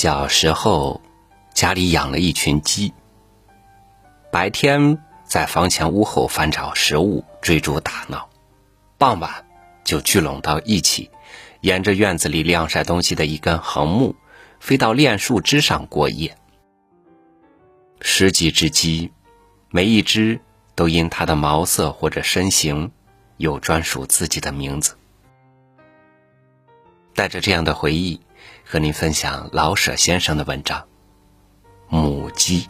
小时候，家里养了一群鸡。白天在房前屋后翻找食物、追逐打闹，傍晚就聚拢到一起，沿着院子里晾晒东西的一根横木，飞到炼树枝上过夜。十几只鸡，每一只都因它的毛色或者身形，有专属自己的名字。带着这样的回忆。和您分享老舍先生的文章《母鸡》。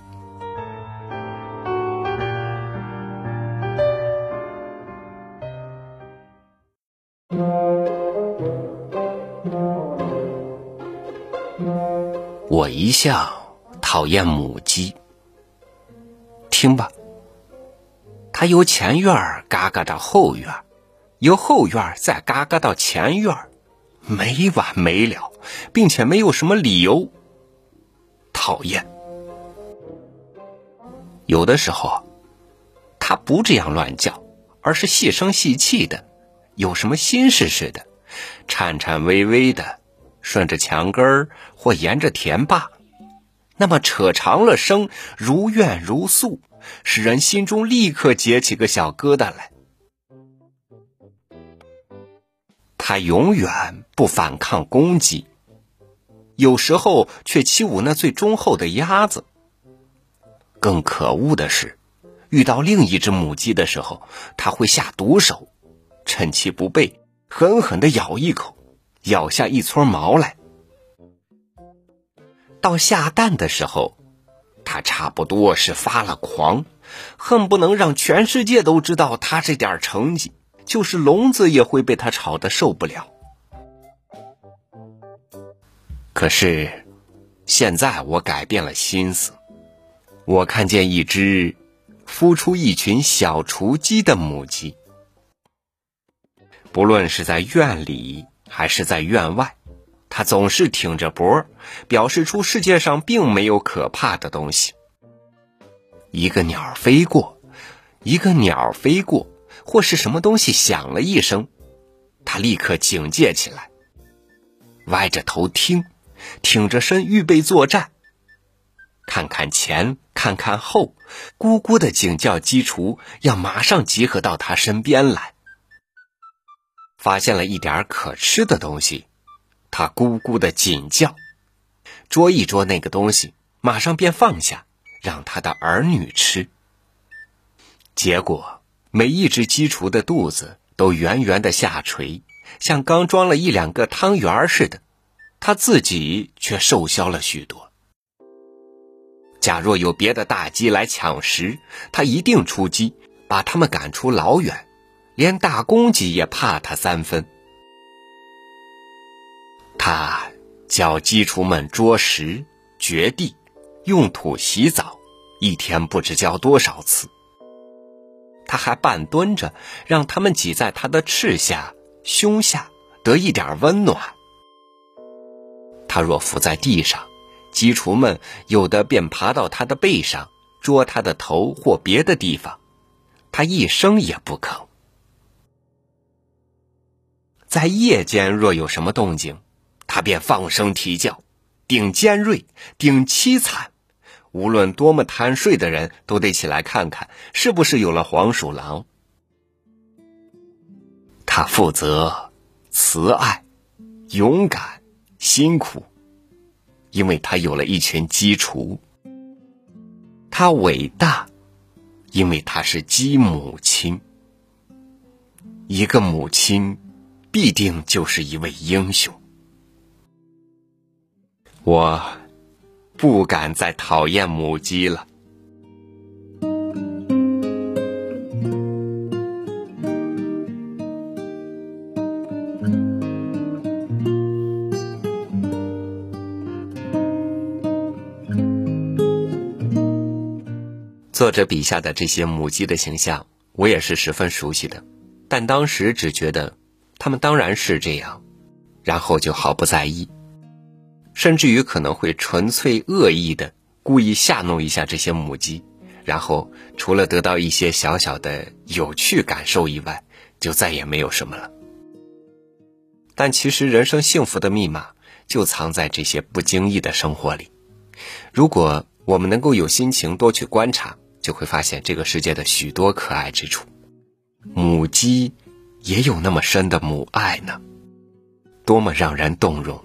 我一向讨厌母鸡，听吧，它由前院嘎嘎到后院，由后院再嘎嘎到前院，没完没了。并且没有什么理由讨厌。有的时候，他不这样乱叫，而是细声细气的，有什么心事似的，颤颤巍巍的，顺着墙根儿或沿着田坝，那么扯长了声，如怨如诉，使人心中立刻结起个小疙瘩来。他永远不反抗攻击。有时候却欺侮那最忠厚的鸭子。更可恶的是，遇到另一只母鸡的时候，他会下毒手，趁其不备，狠狠的咬一口，咬下一撮毛来。到下蛋的时候，他差不多是发了狂，恨不能让全世界都知道他这点成绩，就是聋子也会被他吵得受不了。可是，现在我改变了心思。我看见一只孵出一群小雏鸡的母鸡，不论是在院里还是在院外，它总是挺着脖，表示出世界上并没有可怕的东西。一个鸟飞过，一个鸟飞过，或是什么东西响了一声，他立刻警戒起来，歪着头听。挺着身预备作战，看看前，看看后，咕咕的警叫鸡雏要马上集合到他身边来。发现了一点可吃的东西，他咕咕的紧叫，捉一捉那个东西，马上便放下，让他的儿女吃。结果每一只鸡雏的肚子都圆圆的下垂，像刚装了一两个汤圆似的。他自己却瘦削了许多。假若有别的大鸡来抢食，他一定出击，把他们赶出老远，连大公鸡也怕他三分。他教鸡雏们捉食、掘地、用土洗澡，一天不知教多少次。他还半蹲着，让他们挤在他的翅下、胸下，得一点温暖。他若伏在地上，鸡雏们有的便爬到他的背上，捉他的头或别的地方，他一声也不吭。在夜间若有什么动静，他便放声啼叫，顶尖锐，顶凄惨，无论多么贪睡的人都得起来看看，是不是有了黄鼠狼。他负责慈爱，勇敢。辛苦，因为他有了一群鸡雏；他伟大，因为他是鸡母亲。一个母亲，必定就是一位英雄。我不敢再讨厌母鸡了。作者笔下的这些母鸡的形象，我也是十分熟悉的，但当时只觉得它们当然是这样，然后就毫不在意，甚至于可能会纯粹恶意的故意吓弄一下这些母鸡，然后除了得到一些小小的有趣感受以外，就再也没有什么了。但其实人生幸福的密码，就藏在这些不经意的生活里。如果我们能够有心情多去观察，就会发现这个世界的许多可爱之处。母鸡也有那么深的母爱呢，多么让人动容！